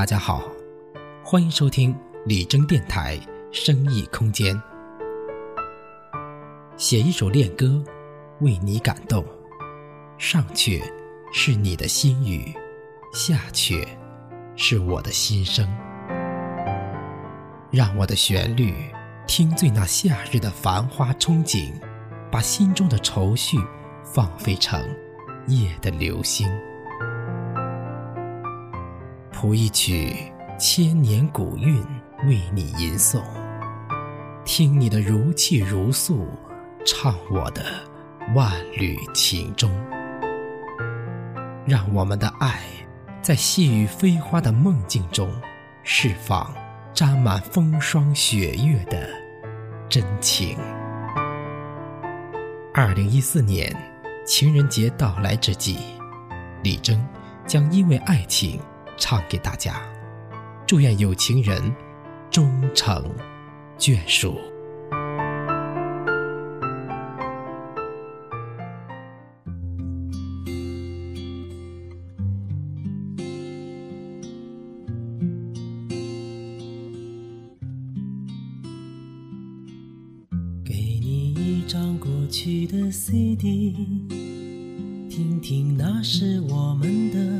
大家好，欢迎收听李征电台生意空间。写一首恋歌，为你感动，上阙是你的心语，下阙是我的心声。让我的旋律听醉那夏日的繁花憧憬，把心中的愁绪放飞成夜的流星。谱一曲千年古韵为你吟诵，听你的如泣如诉，唱我的万缕情衷。让我们的爱在细雨飞花的梦境中释放，沾满风霜雪月的真情。二零一四年情人节到来之际，李征将因为爱情。唱给大家，祝愿有情人终成眷属。给你一张过去的 CD，听听那是我们的。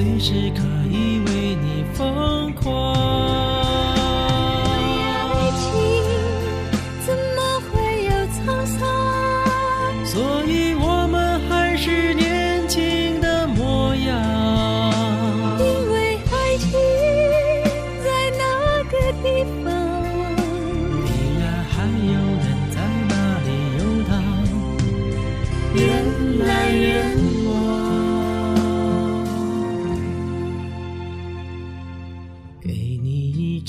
随时可以为你疯狂。